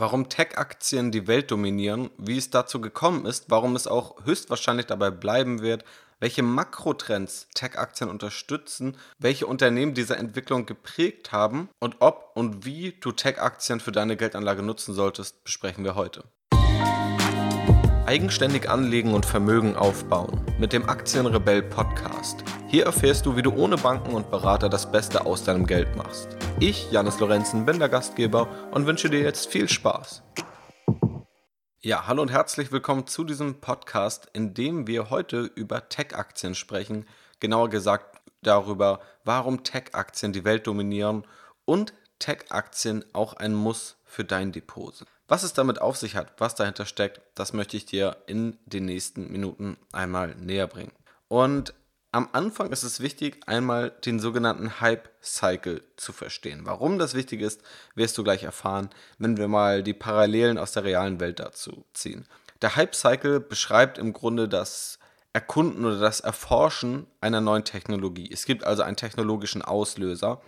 warum Tech-Aktien die Welt dominieren, wie es dazu gekommen ist, warum es auch höchstwahrscheinlich dabei bleiben wird, welche Makrotrends Tech-Aktien unterstützen, welche Unternehmen diese Entwicklung geprägt haben und ob und wie du Tech-Aktien für deine Geldanlage nutzen solltest, besprechen wir heute. Eigenständig anlegen und Vermögen aufbauen mit dem Aktienrebell Podcast. Hier erfährst du, wie du ohne Banken und Berater das Beste aus deinem Geld machst. Ich, Janis Lorenzen, bin der Gastgeber und wünsche dir jetzt viel Spaß. Ja, hallo und herzlich willkommen zu diesem Podcast, in dem wir heute über Tech-Aktien sprechen. Genauer gesagt darüber, warum Tech-Aktien die Welt dominieren und Tech-Aktien auch ein Muss für dein Depot sind. Was es damit auf sich hat, was dahinter steckt, das möchte ich dir in den nächsten Minuten einmal näher bringen. Und am Anfang ist es wichtig, einmal den sogenannten Hype-Cycle zu verstehen. Warum das wichtig ist, wirst du gleich erfahren, wenn wir mal die Parallelen aus der realen Welt dazu ziehen. Der Hype-Cycle beschreibt im Grunde das Erkunden oder das Erforschen einer neuen Technologie. Es gibt also einen technologischen Auslöser,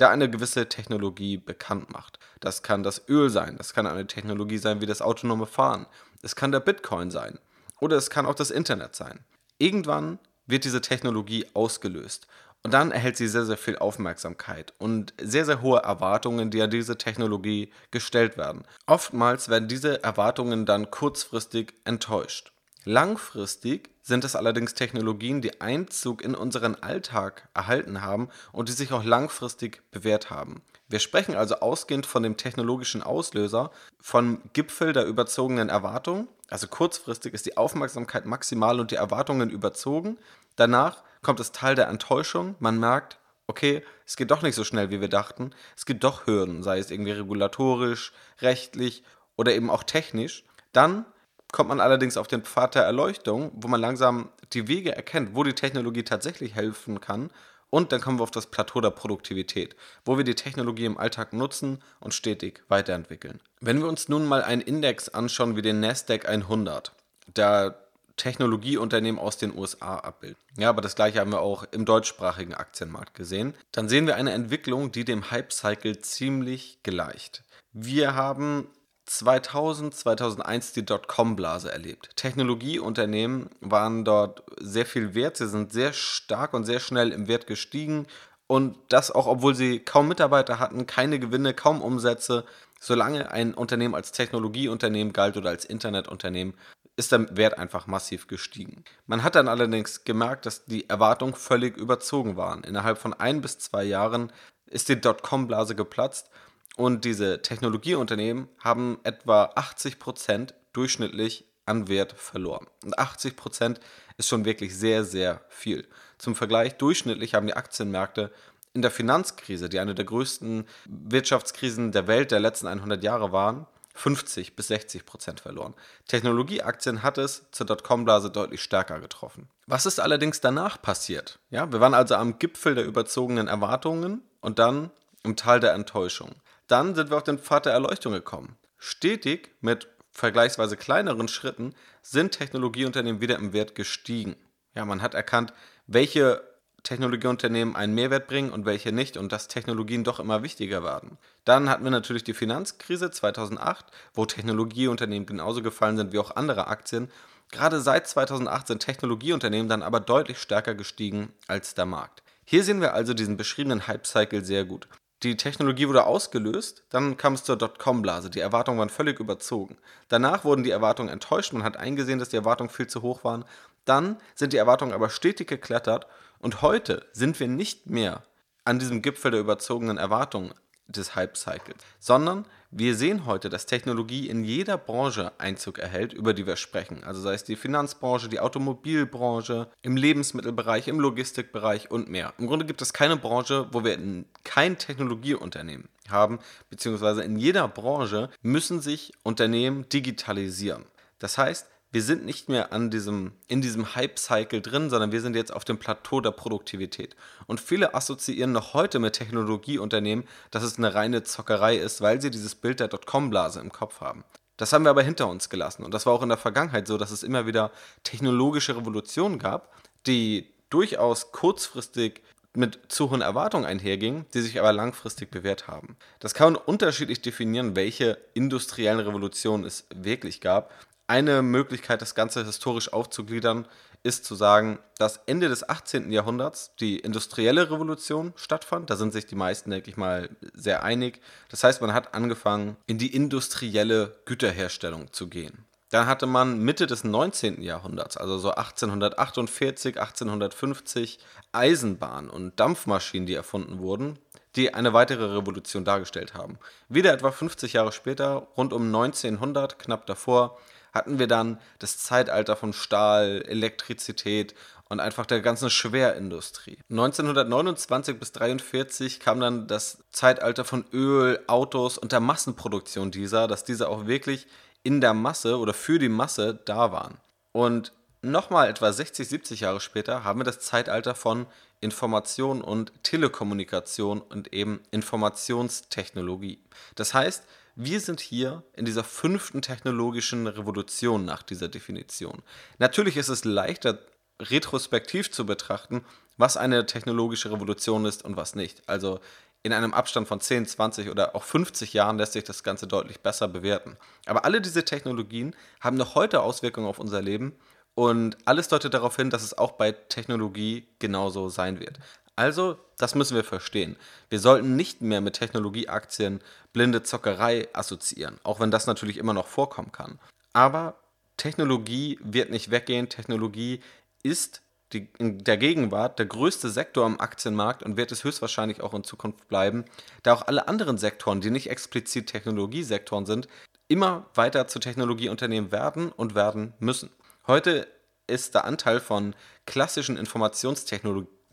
der eine gewisse Technologie bekannt macht. Das kann das Öl sein, das kann eine Technologie sein wie das autonome Fahren, es kann der Bitcoin sein oder es kann auch das Internet sein. Irgendwann wird diese Technologie ausgelöst und dann erhält sie sehr, sehr viel Aufmerksamkeit und sehr, sehr hohe Erwartungen, die an diese Technologie gestellt werden. Oftmals werden diese Erwartungen dann kurzfristig enttäuscht. Langfristig sind es allerdings Technologien, die Einzug in unseren Alltag erhalten haben und die sich auch langfristig bewährt haben. Wir sprechen also ausgehend von dem technologischen Auslöser, vom Gipfel der überzogenen Erwartung. Also kurzfristig ist die Aufmerksamkeit maximal und die Erwartungen überzogen. Danach kommt das Teil der Enttäuschung. Man merkt, okay, es geht doch nicht so schnell, wie wir dachten. Es gibt doch Hürden, sei es irgendwie regulatorisch, rechtlich oder eben auch technisch. Dann kommt man allerdings auf den Pfad der Erleuchtung, wo man langsam die Wege erkennt, wo die Technologie tatsächlich helfen kann. Und dann kommen wir auf das Plateau der Produktivität, wo wir die Technologie im Alltag nutzen und stetig weiterentwickeln. Wenn wir uns nun mal einen Index anschauen wie den Nasdaq 100, der Technologieunternehmen aus den USA abbildet. Ja, aber das gleiche haben wir auch im deutschsprachigen Aktienmarkt gesehen. Dann sehen wir eine Entwicklung, die dem Hype-Cycle ziemlich gleicht. Wir haben 2000, 2001 die Dotcom-Blase erlebt. Technologieunternehmen waren dort sehr viel wert. Sie sind sehr stark und sehr schnell im Wert gestiegen. Und das auch, obwohl sie kaum Mitarbeiter hatten, keine Gewinne, kaum Umsätze. Solange ein Unternehmen als Technologieunternehmen galt oder als Internetunternehmen, ist der Wert einfach massiv gestiegen. Man hat dann allerdings gemerkt, dass die Erwartungen völlig überzogen waren. Innerhalb von ein bis zwei Jahren ist die Dotcom-Blase geplatzt und diese Technologieunternehmen haben etwa 80 Prozent durchschnittlich an Wert verloren. Und 80 Prozent ist schon wirklich sehr, sehr viel. Zum Vergleich, durchschnittlich haben die Aktienmärkte in der Finanzkrise, die eine der größten Wirtschaftskrisen der Welt der letzten 100 Jahre waren, 50 bis 60 Prozent verloren. Technologieaktien hat es zur Dotcom-Blase deutlich stärker getroffen. Was ist allerdings danach passiert? Ja, wir waren also am Gipfel der überzogenen Erwartungen und dann im Tal der Enttäuschung. Dann sind wir auf den Pfad der Erleuchtung gekommen. Stetig mit vergleichsweise kleineren Schritten sind Technologieunternehmen wieder im Wert gestiegen. Ja, man hat erkannt, welche Technologieunternehmen einen Mehrwert bringen und welche nicht und dass Technologien doch immer wichtiger werden. Dann hatten wir natürlich die Finanzkrise 2008, wo Technologieunternehmen genauso gefallen sind wie auch andere Aktien. Gerade seit 2008 sind Technologieunternehmen dann aber deutlich stärker gestiegen als der Markt. Hier sehen wir also diesen beschriebenen Hype-Cycle sehr gut. Die Technologie wurde ausgelöst, dann kam es zur Dotcom-Blase. Die Erwartungen waren völlig überzogen. Danach wurden die Erwartungen enttäuscht, man hat eingesehen, dass die Erwartungen viel zu hoch waren. Dann sind die Erwartungen aber stetig geklettert und heute sind wir nicht mehr an diesem Gipfel der überzogenen Erwartungen des Hype-Cycles, sondern wir sehen heute, dass Technologie in jeder Branche Einzug erhält, über die wir sprechen. Also sei es die Finanzbranche, die Automobilbranche, im Lebensmittelbereich, im Logistikbereich und mehr. Im Grunde gibt es keine Branche, wo wir kein Technologieunternehmen haben, beziehungsweise in jeder Branche müssen sich Unternehmen digitalisieren. Das heißt, wir sind nicht mehr an diesem, in diesem Hype-Cycle drin, sondern wir sind jetzt auf dem Plateau der Produktivität. Und viele assoziieren noch heute mit Technologieunternehmen, dass es eine reine Zockerei ist, weil sie dieses Bild der Dotcom-Blase im Kopf haben. Das haben wir aber hinter uns gelassen. Und das war auch in der Vergangenheit so, dass es immer wieder technologische Revolutionen gab, die durchaus kurzfristig mit zu hohen Erwartungen einherging, die sich aber langfristig bewährt haben. Das kann man unterschiedlich definieren, welche industriellen Revolutionen es wirklich gab. Eine Möglichkeit, das Ganze historisch aufzugliedern, ist zu sagen, dass Ende des 18. Jahrhunderts die industrielle Revolution stattfand. Da sind sich die meisten, denke ich mal, sehr einig. Das heißt, man hat angefangen, in die industrielle Güterherstellung zu gehen. Dann hatte man Mitte des 19. Jahrhunderts, also so 1848, 1850, Eisenbahn und Dampfmaschinen, die erfunden wurden, die eine weitere Revolution dargestellt haben. Wieder etwa 50 Jahre später, rund um 1900, knapp davor, hatten wir dann das Zeitalter von Stahl, Elektrizität und einfach der ganzen Schwerindustrie. 1929 bis 1943 kam dann das Zeitalter von Öl, Autos und der Massenproduktion dieser, dass diese auch wirklich in der Masse oder für die Masse da waren. Und nochmal etwa 60, 70 Jahre später haben wir das Zeitalter von Information und Telekommunikation und eben Informationstechnologie. Das heißt, wir sind hier in dieser fünften technologischen Revolution nach dieser Definition. Natürlich ist es leichter, retrospektiv zu betrachten, was eine technologische Revolution ist und was nicht. Also in einem Abstand von 10, 20 oder auch 50 Jahren lässt sich das Ganze deutlich besser bewerten. Aber alle diese Technologien haben noch heute Auswirkungen auf unser Leben und alles deutet darauf hin, dass es auch bei Technologie genauso sein wird. Also, das müssen wir verstehen. Wir sollten nicht mehr mit Technologieaktien blinde Zockerei assoziieren, auch wenn das natürlich immer noch vorkommen kann. Aber Technologie wird nicht weggehen. Technologie ist die, in der Gegenwart der größte Sektor am Aktienmarkt und wird es höchstwahrscheinlich auch in Zukunft bleiben, da auch alle anderen Sektoren, die nicht explizit Technologiesektoren sind, immer weiter zu Technologieunternehmen werden und werden müssen. Heute ist der Anteil von klassischen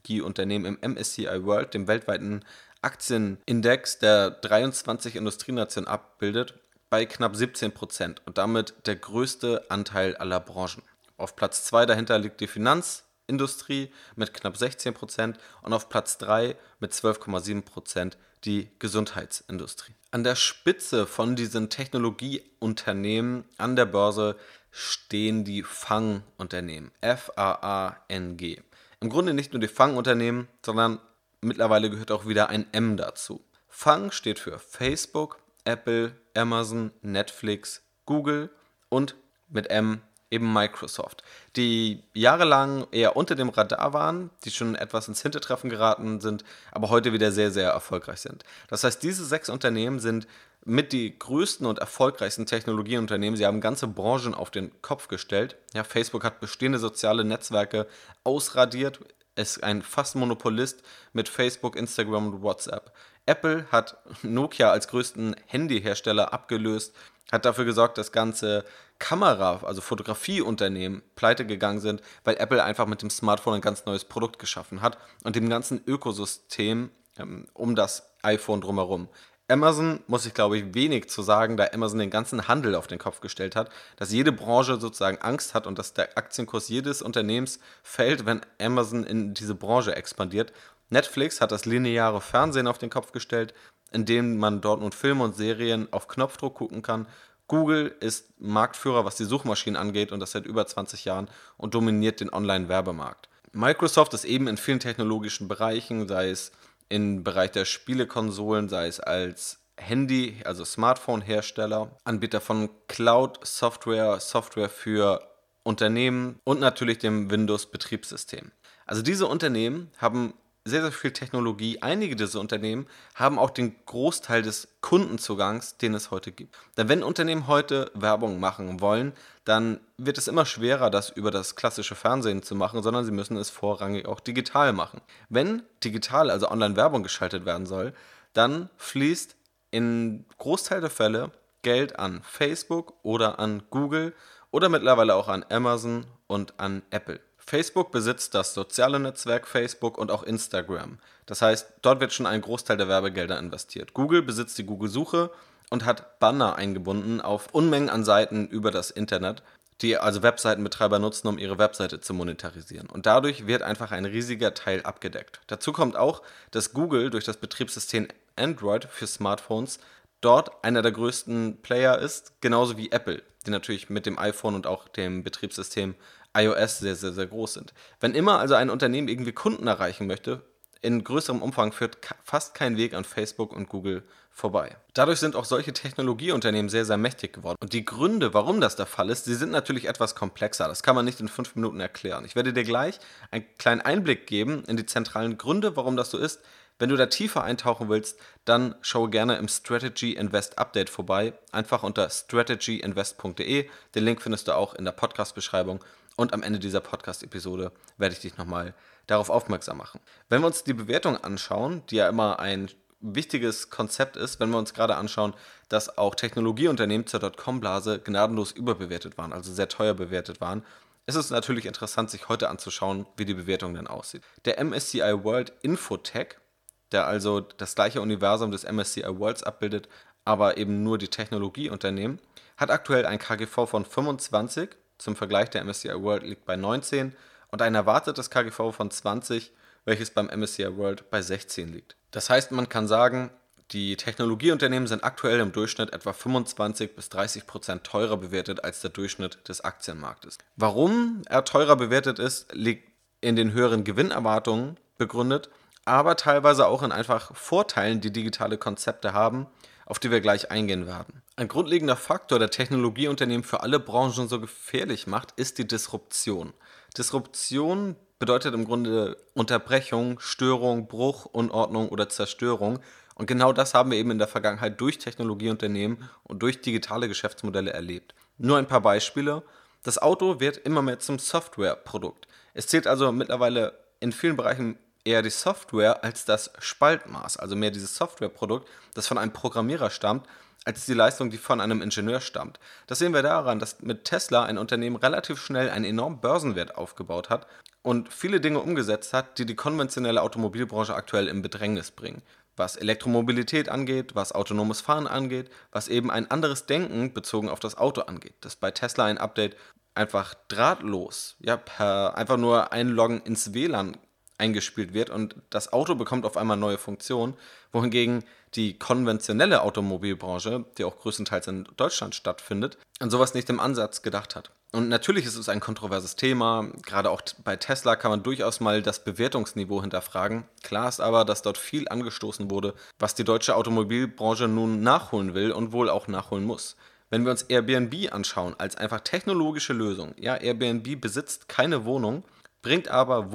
Informationstechnologieunternehmen im MSCI World, dem weltweiten Aktienindex der 23 Industrienationen abbildet, bei knapp 17 Prozent und damit der größte Anteil aller Branchen. Auf Platz 2 dahinter liegt die Finanz- Industrie mit knapp 16 Prozent und auf Platz 3 mit 12,7 Prozent die Gesundheitsindustrie. An der Spitze von diesen Technologieunternehmen an der Börse stehen die Fang-Unternehmen, F-A-A-N-G. Im Grunde nicht nur die Fang-Unternehmen, sondern mittlerweile gehört auch wieder ein M dazu. Fang steht für Facebook, Apple, Amazon, Netflix, Google und mit M eben Microsoft, die jahrelang eher unter dem Radar waren, die schon etwas ins Hintertreffen geraten sind, aber heute wieder sehr, sehr erfolgreich sind. Das heißt, diese sechs Unternehmen sind mit die größten und erfolgreichsten Technologieunternehmen. Sie haben ganze Branchen auf den Kopf gestellt. Ja, Facebook hat bestehende soziale Netzwerke ausradiert, ist ein fast Monopolist mit Facebook, Instagram und WhatsApp. Apple hat Nokia als größten Handyhersteller abgelöst, hat dafür gesorgt, dass ganze Kamera, also Fotografieunternehmen pleite gegangen sind, weil Apple einfach mit dem Smartphone ein ganz neues Produkt geschaffen hat und dem ganzen Ökosystem ähm, um das iPhone drumherum. Amazon muss ich glaube ich wenig zu sagen, da Amazon den ganzen Handel auf den Kopf gestellt hat, dass jede Branche sozusagen Angst hat und dass der Aktienkurs jedes Unternehmens fällt, wenn Amazon in diese Branche expandiert. Netflix hat das lineare Fernsehen auf den Kopf gestellt, indem man dort nun Filme und Serien auf Knopfdruck gucken kann. Google ist Marktführer, was die Suchmaschinen angeht und das seit über 20 Jahren und dominiert den Online-Werbemarkt. Microsoft ist eben in vielen technologischen Bereichen, sei es im Bereich der Spielekonsolen, sei es als Handy, also Smartphone-Hersteller, Anbieter von Cloud-Software, Software für Unternehmen und natürlich dem Windows-Betriebssystem. Also diese Unternehmen haben sehr, sehr viel Technologie. Einige dieser Unternehmen haben auch den Großteil des Kundenzugangs, den es heute gibt. Denn wenn Unternehmen heute Werbung machen wollen, dann wird es immer schwerer, das über das klassische Fernsehen zu machen, sondern sie müssen es vorrangig auch digital machen. Wenn digital, also Online-Werbung geschaltet werden soll, dann fließt in Großteil der Fälle Geld an Facebook oder an Google oder mittlerweile auch an Amazon und an Apple. Facebook besitzt das soziale Netzwerk Facebook und auch Instagram. Das heißt, dort wird schon ein Großteil der Werbegelder investiert. Google besitzt die Google-Suche und hat Banner eingebunden auf Unmengen an Seiten über das Internet, die also Webseitenbetreiber nutzen, um ihre Webseite zu monetarisieren. Und dadurch wird einfach ein riesiger Teil abgedeckt. Dazu kommt auch, dass Google durch das Betriebssystem Android für Smartphones dort einer der größten Player ist, genauso wie Apple, die natürlich mit dem iPhone und auch dem Betriebssystem iOS sehr, sehr, sehr groß sind. Wenn immer also ein Unternehmen irgendwie Kunden erreichen möchte, in größerem Umfang führt fast kein Weg an Facebook und Google vorbei. Dadurch sind auch solche Technologieunternehmen sehr, sehr mächtig geworden. Und die Gründe, warum das der Fall ist, die sind natürlich etwas komplexer. Das kann man nicht in fünf Minuten erklären. Ich werde dir gleich einen kleinen Einblick geben in die zentralen Gründe, warum das so ist. Wenn du da tiefer eintauchen willst, dann schaue gerne im Strategy Invest Update vorbei. Einfach unter strategyinvest.de. Den Link findest du auch in der Podcast-Beschreibung. Und am Ende dieser Podcast-Episode werde ich dich nochmal darauf aufmerksam machen. Wenn wir uns die Bewertung anschauen, die ja immer ein wichtiges Konzept ist, wenn wir uns gerade anschauen, dass auch Technologieunternehmen zur Dotcom-Blase gnadenlos überbewertet waren, also sehr teuer bewertet waren, ist es natürlich interessant, sich heute anzuschauen, wie die Bewertung dann aussieht. Der MSCI World Infotech, der also das gleiche Universum des MSCI Worlds abbildet, aber eben nur die Technologieunternehmen, hat aktuell ein KGV von 25, zum Vergleich der MSCI World liegt bei 19 und ein erwartetes KGV von 20, welches beim MSCI World bei 16 liegt. Das heißt, man kann sagen, die Technologieunternehmen sind aktuell im Durchschnitt etwa 25 bis 30 Prozent teurer bewertet als der Durchschnitt des Aktienmarktes. Warum er teurer bewertet ist, liegt in den höheren Gewinnerwartungen begründet, aber teilweise auch in einfach Vorteilen, die digitale Konzepte haben, auf die wir gleich eingehen werden. Ein grundlegender Faktor, der Technologieunternehmen für alle Branchen so gefährlich macht, ist die Disruption. Disruption bedeutet im Grunde Unterbrechung, Störung, Bruch, Unordnung oder Zerstörung. Und genau das haben wir eben in der Vergangenheit durch Technologieunternehmen und durch digitale Geschäftsmodelle erlebt. Nur ein paar Beispiele. Das Auto wird immer mehr zum Softwareprodukt. Es zählt also mittlerweile in vielen Bereichen eher die Software als das Spaltmaß, also mehr dieses Softwareprodukt, das von einem Programmierer stammt, als die Leistung, die von einem Ingenieur stammt. Das sehen wir daran, dass mit Tesla ein Unternehmen relativ schnell einen enormen Börsenwert aufgebaut hat und viele Dinge umgesetzt hat, die die konventionelle Automobilbranche aktuell in Bedrängnis bringen. Was Elektromobilität angeht, was autonomes Fahren angeht, was eben ein anderes Denken bezogen auf das Auto angeht. Das bei Tesla ein Update einfach drahtlos, ja, per einfach nur einloggen ins WLAN eingespielt wird und das Auto bekommt auf einmal neue Funktionen, wohingegen die konventionelle Automobilbranche, die auch größtenteils in Deutschland stattfindet, an sowas nicht im Ansatz gedacht hat. Und natürlich ist es ein kontroverses Thema. Gerade auch bei Tesla kann man durchaus mal das Bewertungsniveau hinterfragen. Klar ist aber, dass dort viel angestoßen wurde, was die deutsche Automobilbranche nun nachholen will und wohl auch nachholen muss. Wenn wir uns Airbnb anschauen als einfach technologische Lösung, ja, Airbnb besitzt keine Wohnung, bringt aber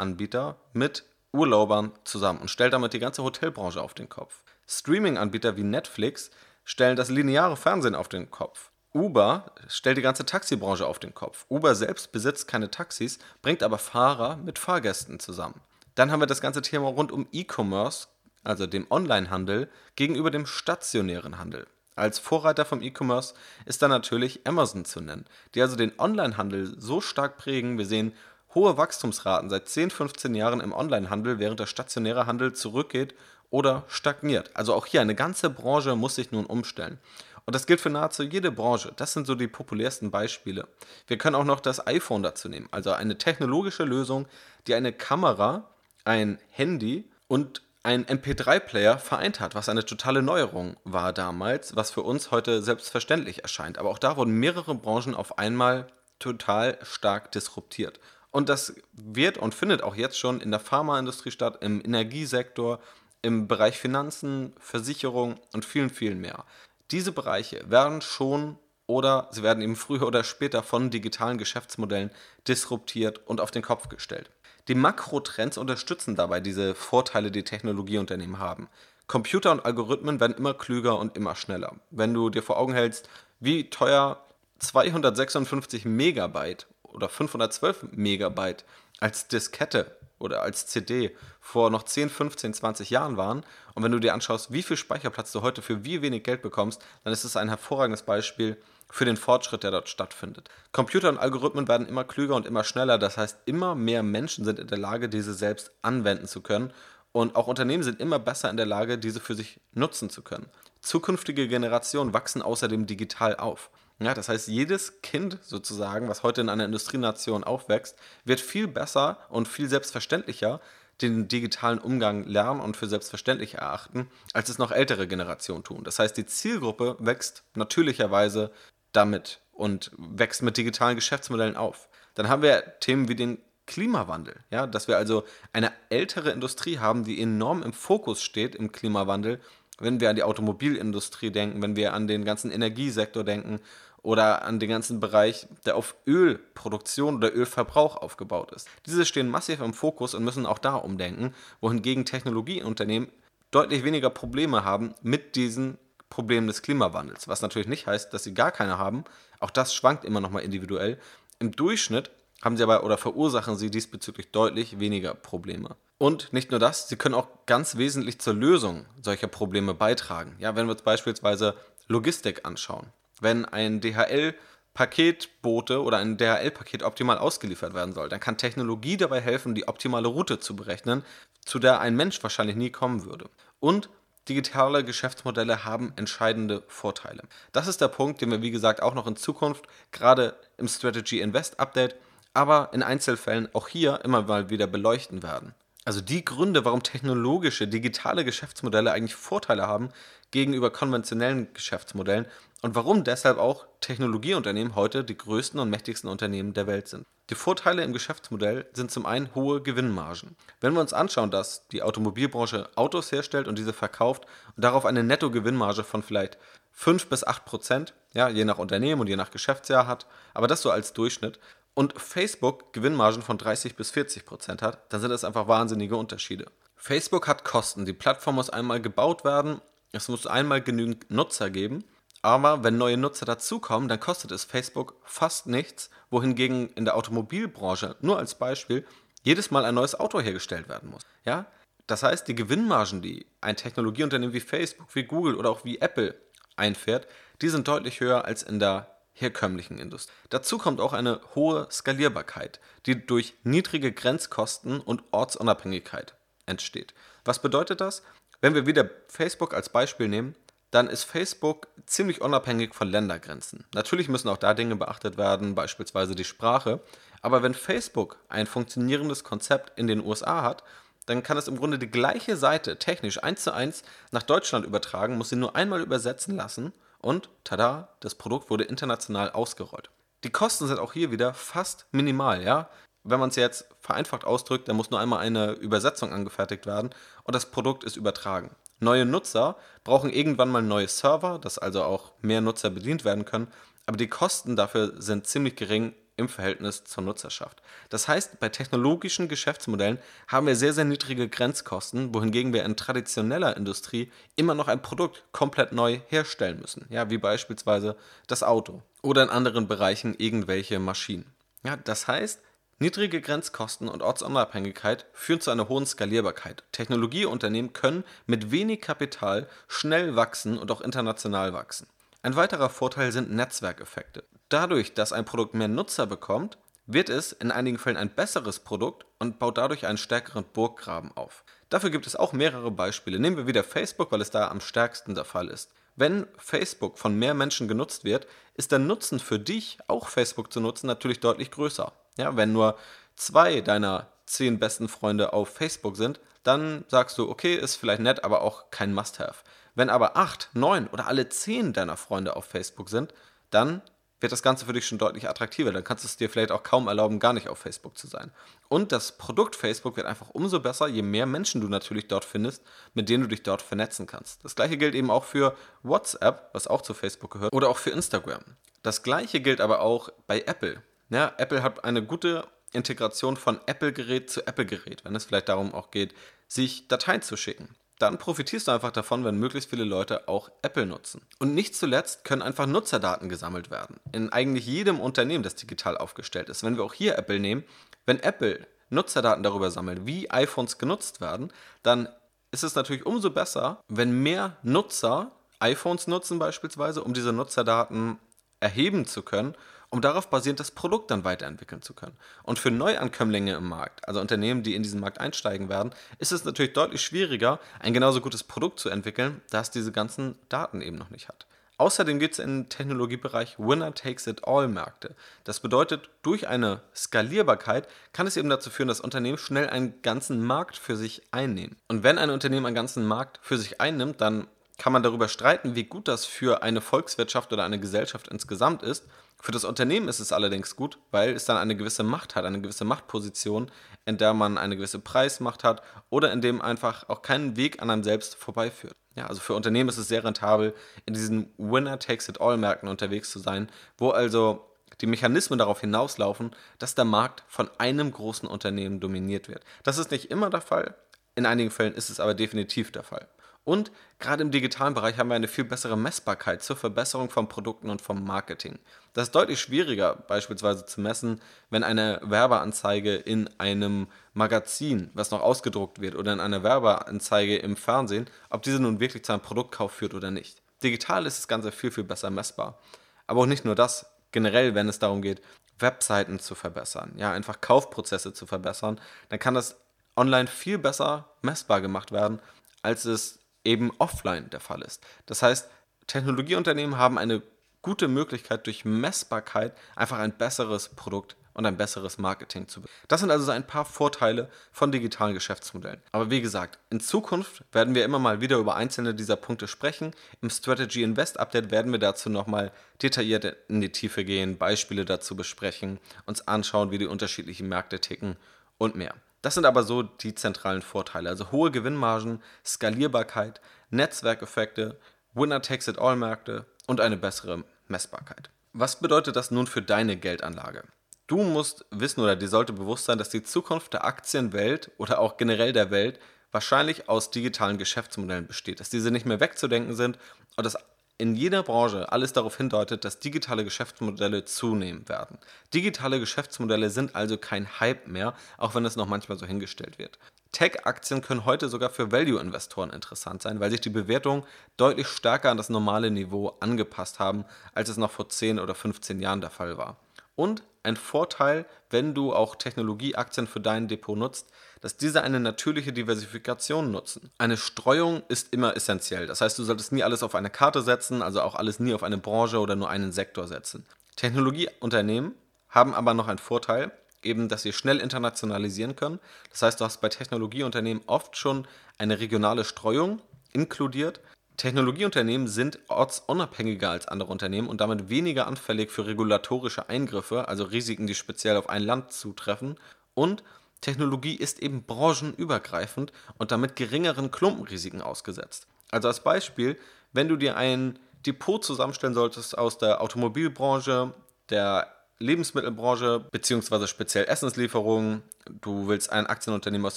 Wohnungsanbieter mit Urlaubern zusammen und stellt damit die ganze Hotelbranche auf den Kopf. Streaming-Anbieter wie Netflix stellen das lineare Fernsehen auf den Kopf. Uber stellt die ganze Taxibranche auf den Kopf. Uber selbst besitzt keine Taxis, bringt aber Fahrer mit Fahrgästen zusammen. Dann haben wir das ganze Thema rund um E-Commerce, also dem Onlinehandel, gegenüber dem stationären Handel. Als Vorreiter vom E-Commerce ist da natürlich Amazon zu nennen, die also den Onlinehandel so stark prägen. Wir sehen hohe Wachstumsraten seit 10, 15 Jahren im Onlinehandel, während der stationäre Handel zurückgeht oder stagniert. Also auch hier eine ganze Branche muss sich nun umstellen. Und das gilt für nahezu jede Branche. Das sind so die populärsten Beispiele. Wir können auch noch das iPhone dazu nehmen. Also eine technologische Lösung, die eine Kamera, ein Handy und ein MP3-Player vereint hat, was eine totale Neuerung war damals, was für uns heute selbstverständlich erscheint. Aber auch da wurden mehrere Branchen auf einmal total stark disruptiert. Und das wird und findet auch jetzt schon in der Pharmaindustrie statt, im Energiesektor, im Bereich Finanzen, Versicherung und vielen, vielen mehr. Diese Bereiche werden schon oder sie werden eben früher oder später von digitalen Geschäftsmodellen disruptiert und auf den Kopf gestellt. Die Makrotrends unterstützen dabei diese Vorteile, die Technologieunternehmen haben. Computer und Algorithmen werden immer klüger und immer schneller. Wenn du dir vor Augen hältst, wie teuer 256 Megabyte oder 512 Megabyte als Diskette oder als CD vor noch 10, 15, 20 Jahren waren. Und wenn du dir anschaust, wie viel Speicherplatz du heute für wie wenig Geld bekommst, dann ist es ein hervorragendes Beispiel für den Fortschritt, der dort stattfindet. Computer und Algorithmen werden immer klüger und immer schneller. Das heißt, immer mehr Menschen sind in der Lage, diese selbst anwenden zu können. Und auch Unternehmen sind immer besser in der Lage, diese für sich nutzen zu können. Zukünftige Generationen wachsen außerdem digital auf. Ja, das heißt, jedes Kind sozusagen, was heute in einer Industrienation aufwächst, wird viel besser und viel selbstverständlicher den digitalen Umgang lernen und für selbstverständlich erachten, als es noch ältere Generationen tun. Das heißt, die Zielgruppe wächst natürlicherweise damit und wächst mit digitalen Geschäftsmodellen auf. Dann haben wir Themen wie den Klimawandel. Ja, dass wir also eine ältere Industrie haben, die enorm im Fokus steht im Klimawandel, wenn wir an die Automobilindustrie denken, wenn wir an den ganzen Energiesektor denken oder an den ganzen Bereich, der auf Ölproduktion oder Ölverbrauch aufgebaut ist. Diese stehen massiv im Fokus und müssen auch da umdenken, wohingegen Technologieunternehmen deutlich weniger Probleme haben mit diesen Problemen des Klimawandels. Was natürlich nicht heißt, dass sie gar keine haben. Auch das schwankt immer noch mal individuell. Im Durchschnitt haben sie aber oder verursachen sie diesbezüglich deutlich weniger Probleme. Und nicht nur das, sie können auch ganz wesentlich zur Lösung solcher Probleme beitragen. Ja, wenn wir uns beispielsweise Logistik anschauen. Wenn ein DHL Paketbote oder ein DHL-Paket optimal ausgeliefert werden soll, dann kann Technologie dabei helfen, die optimale Route zu berechnen, zu der ein Mensch wahrscheinlich nie kommen würde. Und digitale Geschäftsmodelle haben entscheidende Vorteile. Das ist der Punkt, den wir wie gesagt auch noch in Zukunft gerade im Strategy Invest Update, aber in Einzelfällen auch hier immer mal wieder beleuchten werden. Also die Gründe, warum technologische, digitale Geschäftsmodelle eigentlich Vorteile haben gegenüber konventionellen Geschäftsmodellen und warum deshalb auch Technologieunternehmen heute die größten und mächtigsten Unternehmen der Welt sind. Die Vorteile im Geschäftsmodell sind zum einen hohe Gewinnmargen. Wenn wir uns anschauen, dass die Automobilbranche Autos herstellt und diese verkauft und darauf eine Nettogewinnmarge von vielleicht 5 bis 8 Prozent, ja, je nach Unternehmen und je nach Geschäftsjahr hat, aber das so als Durchschnitt, und Facebook Gewinnmargen von 30 bis 40 Prozent hat, dann sind das einfach wahnsinnige Unterschiede. Facebook hat Kosten. Die Plattform muss einmal gebaut werden, es muss einmal genügend Nutzer geben aber wenn neue Nutzer dazukommen, dann kostet es Facebook fast nichts, wohingegen in der Automobilbranche, nur als Beispiel, jedes Mal ein neues Auto hergestellt werden muss. Ja? Das heißt, die Gewinnmargen, die ein Technologieunternehmen wie Facebook, wie Google oder auch wie Apple einfährt, die sind deutlich höher als in der herkömmlichen Industrie. Dazu kommt auch eine hohe Skalierbarkeit, die durch niedrige Grenzkosten und Ortsunabhängigkeit entsteht. Was bedeutet das? Wenn wir wieder Facebook als Beispiel nehmen, dann ist Facebook ziemlich unabhängig von Ländergrenzen. Natürlich müssen auch da Dinge beachtet werden, beispielsweise die Sprache. Aber wenn Facebook ein funktionierendes Konzept in den USA hat, dann kann es im Grunde die gleiche Seite technisch eins zu eins nach Deutschland übertragen, muss sie nur einmal übersetzen lassen und tada, das Produkt wurde international ausgerollt. Die Kosten sind auch hier wieder fast minimal, ja. Wenn man es jetzt vereinfacht ausdrückt, dann muss nur einmal eine Übersetzung angefertigt werden und das Produkt ist übertragen. Neue Nutzer brauchen irgendwann mal neue Server, dass also auch mehr Nutzer bedient werden können, aber die Kosten dafür sind ziemlich gering im Verhältnis zur Nutzerschaft. Das heißt, bei technologischen Geschäftsmodellen haben wir sehr, sehr niedrige Grenzkosten, wohingegen wir in traditioneller Industrie immer noch ein Produkt komplett neu herstellen müssen. Ja, wie beispielsweise das Auto oder in anderen Bereichen irgendwelche Maschinen. Ja, das heißt, Niedrige Grenzkosten und Ortsunabhängigkeit führen zu einer hohen Skalierbarkeit. Technologieunternehmen können mit wenig Kapital schnell wachsen und auch international wachsen. Ein weiterer Vorteil sind Netzwerkeffekte. Dadurch, dass ein Produkt mehr Nutzer bekommt, wird es in einigen Fällen ein besseres Produkt und baut dadurch einen stärkeren Burggraben auf. Dafür gibt es auch mehrere Beispiele. Nehmen wir wieder Facebook, weil es da am stärksten der Fall ist. Wenn Facebook von mehr Menschen genutzt wird, ist der Nutzen für dich, auch Facebook zu nutzen, natürlich deutlich größer. Ja, wenn nur zwei deiner zehn besten Freunde auf Facebook sind, dann sagst du, okay, ist vielleicht nett, aber auch kein Must-Have. Wenn aber acht, neun oder alle zehn deiner Freunde auf Facebook sind, dann wird das Ganze für dich schon deutlich attraktiver. Dann kannst du es dir vielleicht auch kaum erlauben, gar nicht auf Facebook zu sein. Und das Produkt Facebook wird einfach umso besser, je mehr Menschen du natürlich dort findest, mit denen du dich dort vernetzen kannst. Das gleiche gilt eben auch für WhatsApp, was auch zu Facebook gehört, oder auch für Instagram. Das gleiche gilt aber auch bei Apple. Ja, Apple hat eine gute Integration von Apple-Gerät zu Apple-Gerät, wenn es vielleicht darum auch geht, sich Dateien zu schicken. Dann profitierst du einfach davon, wenn möglichst viele Leute auch Apple nutzen. Und nicht zuletzt können einfach Nutzerdaten gesammelt werden. In eigentlich jedem Unternehmen, das digital aufgestellt ist. Wenn wir auch hier Apple nehmen, wenn Apple Nutzerdaten darüber sammelt, wie iPhones genutzt werden, dann ist es natürlich umso besser, wenn mehr Nutzer iPhones nutzen beispielsweise, um diese Nutzerdaten erheben zu können um darauf basierend das Produkt dann weiterentwickeln zu können. Und für Neuankömmlinge im Markt, also Unternehmen, die in diesen Markt einsteigen werden, ist es natürlich deutlich schwieriger, ein genauso gutes Produkt zu entwickeln, das diese ganzen Daten eben noch nicht hat. Außerdem gibt es im Technologiebereich Winner Takes It All Märkte. Das bedeutet, durch eine Skalierbarkeit kann es eben dazu führen, dass Unternehmen schnell einen ganzen Markt für sich einnehmen. Und wenn ein Unternehmen einen ganzen Markt für sich einnimmt, dann kann man darüber streiten, wie gut das für eine Volkswirtschaft oder eine Gesellschaft insgesamt ist. Für das Unternehmen ist es allerdings gut, weil es dann eine gewisse Macht hat, eine gewisse Machtposition, in der man eine gewisse Preismacht hat oder in dem einfach auch keinen Weg an einem selbst vorbeiführt. Ja, also für Unternehmen ist es sehr rentabel, in diesen Winner-Takes-it-all-Märkten unterwegs zu sein, wo also die Mechanismen darauf hinauslaufen, dass der Markt von einem großen Unternehmen dominiert wird. Das ist nicht immer der Fall, in einigen Fällen ist es aber definitiv der Fall. Und gerade im digitalen Bereich haben wir eine viel bessere Messbarkeit zur Verbesserung von Produkten und vom Marketing. Das ist deutlich schwieriger beispielsweise zu messen, wenn eine Werbeanzeige in einem Magazin, was noch ausgedruckt wird, oder in einer Werbeanzeige im Fernsehen, ob diese nun wirklich zu einem Produktkauf führt oder nicht. Digital ist das Ganze viel, viel besser messbar. Aber auch nicht nur das, generell, wenn es darum geht, Webseiten zu verbessern, ja, einfach Kaufprozesse zu verbessern, dann kann das online viel besser messbar gemacht werden, als es eben offline der Fall ist. Das heißt, Technologieunternehmen haben eine gute Möglichkeit, durch Messbarkeit einfach ein besseres Produkt und ein besseres Marketing zu bekommen. Das sind also so ein paar Vorteile von digitalen Geschäftsmodellen. Aber wie gesagt, in Zukunft werden wir immer mal wieder über einzelne dieser Punkte sprechen. Im Strategy Invest Update werden wir dazu nochmal detailliert in die Tiefe gehen, Beispiele dazu besprechen, uns anschauen, wie die unterschiedlichen Märkte ticken und mehr. Das sind aber so die zentralen Vorteile, also hohe Gewinnmargen, Skalierbarkeit, Netzwerkeffekte, Winner-Takes-it-all-Märkte und eine bessere Messbarkeit. Was bedeutet das nun für deine Geldanlage? Du musst wissen oder dir sollte bewusst sein, dass die Zukunft der Aktienwelt oder auch generell der Welt wahrscheinlich aus digitalen Geschäftsmodellen besteht, dass diese nicht mehr wegzudenken sind und dass in jeder Branche alles darauf hindeutet, dass digitale Geschäftsmodelle zunehmen werden. Digitale Geschäftsmodelle sind also kein Hype mehr, auch wenn es noch manchmal so hingestellt wird. Tech-Aktien können heute sogar für Value-Investoren interessant sein, weil sich die Bewertungen deutlich stärker an das normale Niveau angepasst haben, als es noch vor 10 oder 15 Jahren der Fall war. Und ein Vorteil, wenn du auch Technologieaktien für dein Depot nutzt, dass diese eine natürliche Diversifikation nutzen. Eine Streuung ist immer essentiell. Das heißt, du solltest nie alles auf eine Karte setzen, also auch alles nie auf eine Branche oder nur einen Sektor setzen. Technologieunternehmen haben aber noch einen Vorteil, eben, dass sie schnell internationalisieren können. Das heißt, du hast bei Technologieunternehmen oft schon eine regionale Streuung inkludiert. Technologieunternehmen sind ortsunabhängiger als andere Unternehmen und damit weniger anfällig für regulatorische Eingriffe, also Risiken, die speziell auf ein Land zutreffen. Und Technologie ist eben branchenübergreifend und damit geringeren Klumpenrisiken ausgesetzt. Also als Beispiel, wenn du dir ein Depot zusammenstellen solltest aus der Automobilbranche, der Lebensmittelbranche beziehungsweise speziell Essenslieferungen, du willst ein Aktienunternehmen aus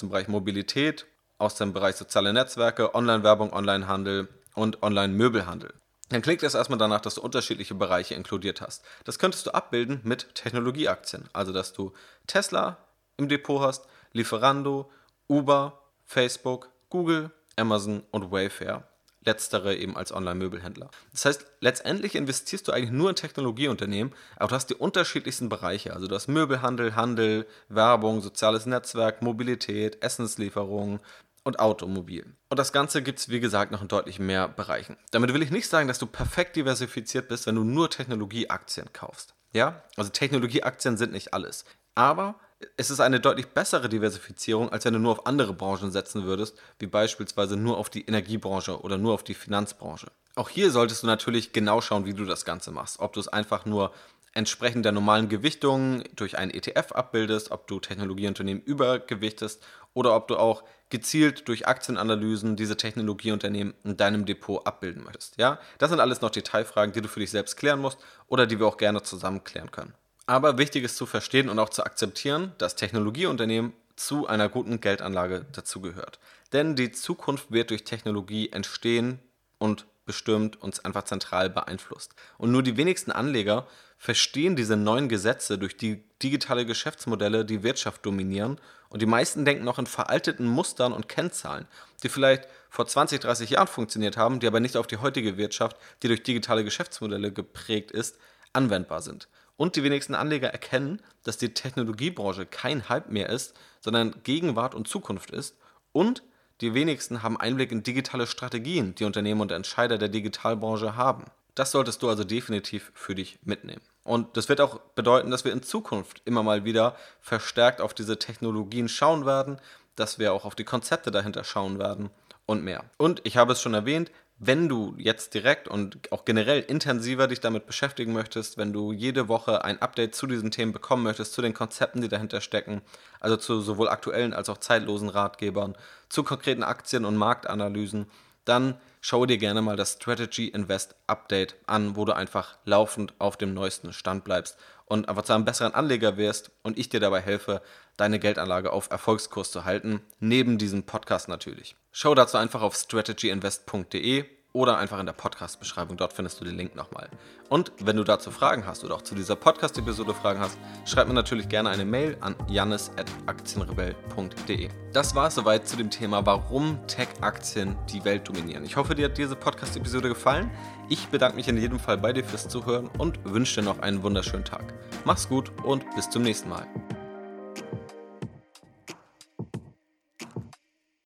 dem Bereich Mobilität, aus dem Bereich soziale Netzwerke, Online-Werbung, Online-Handel und Online-Möbelhandel. Dann klingt es erstmal danach, dass du unterschiedliche Bereiche inkludiert hast. Das könntest du abbilden mit Technologieaktien, also dass du Tesla, im Depot hast, Lieferando, Uber, Facebook, Google, Amazon und Wayfair. Letztere eben als Online-Möbelhändler. Das heißt, letztendlich investierst du eigentlich nur in Technologieunternehmen, aber du hast die unterschiedlichsten Bereiche. Also du hast Möbelhandel, Handel, Werbung, soziales Netzwerk, Mobilität, Essenslieferung und Automobil. Und das Ganze gibt es, wie gesagt, noch in deutlich mehr Bereichen. Damit will ich nicht sagen, dass du perfekt diversifiziert bist, wenn du nur Technologieaktien kaufst. Ja, also Technologieaktien sind nicht alles. Aber es ist eine deutlich bessere Diversifizierung, als wenn du nur auf andere Branchen setzen würdest, wie beispielsweise nur auf die Energiebranche oder nur auf die Finanzbranche. Auch hier solltest du natürlich genau schauen, wie du das Ganze machst. Ob du es einfach nur entsprechend der normalen Gewichtung durch einen ETF abbildest, ob du Technologieunternehmen übergewichtest oder ob du auch gezielt durch Aktienanalysen diese Technologieunternehmen in deinem Depot abbilden möchtest. Ja, das sind alles noch Detailfragen, die du für dich selbst klären musst oder die wir auch gerne zusammen klären können. Aber wichtig ist zu verstehen und auch zu akzeptieren, dass Technologieunternehmen zu einer guten Geldanlage dazugehört. Denn die Zukunft wird durch Technologie entstehen und bestimmt uns einfach zentral beeinflusst. Und nur die wenigsten Anleger verstehen diese neuen Gesetze durch die digitale Geschäftsmodelle, die Wirtschaft dominieren. Und die meisten denken noch in veralteten Mustern und Kennzahlen, die vielleicht vor 20, 30 Jahren funktioniert haben, die aber nicht auf die heutige Wirtschaft, die durch digitale Geschäftsmodelle geprägt ist, anwendbar sind. Und die wenigsten Anleger erkennen, dass die Technologiebranche kein Hype mehr ist, sondern Gegenwart und Zukunft ist. Und die wenigsten haben Einblick in digitale Strategien, die Unternehmen und Entscheider der Digitalbranche haben. Das solltest du also definitiv für dich mitnehmen. Und das wird auch bedeuten, dass wir in Zukunft immer mal wieder verstärkt auf diese Technologien schauen werden, dass wir auch auf die Konzepte dahinter schauen werden und mehr. Und ich habe es schon erwähnt, Wenn du jetzt direkt und auch generell intensiver dich damit beschäftigen möchtest, wenn du jede Woche ein Update zu diesen Themen bekommen möchtest, zu den Konzepten, die dahinter stecken, also zu sowohl aktuellen als auch zeitlosen Ratgebern, zu konkreten Aktien- und Marktanalysen, dann schau dir gerne mal das Strategy Invest Update an, wo du einfach laufend auf dem neuesten Stand bleibst und einfach zu einem besseren Anleger wirst und ich dir dabei helfe, deine Geldanlage auf Erfolgskurs zu halten, neben diesem Podcast natürlich. Schau dazu einfach auf strategyinvest.de oder einfach in der Podcast-Beschreibung. Dort findest du den Link nochmal. Und wenn du dazu Fragen hast oder auch zu dieser Podcast-Episode Fragen hast, schreib mir natürlich gerne eine Mail an jannis.aktienrebell.de. Das war es soweit zu dem Thema, warum Tech-Aktien die Welt dominieren. Ich hoffe, dir hat diese Podcast-Episode gefallen. Ich bedanke mich in jedem Fall bei dir fürs Zuhören und wünsche dir noch einen wunderschönen Tag. Mach's gut und bis zum nächsten Mal.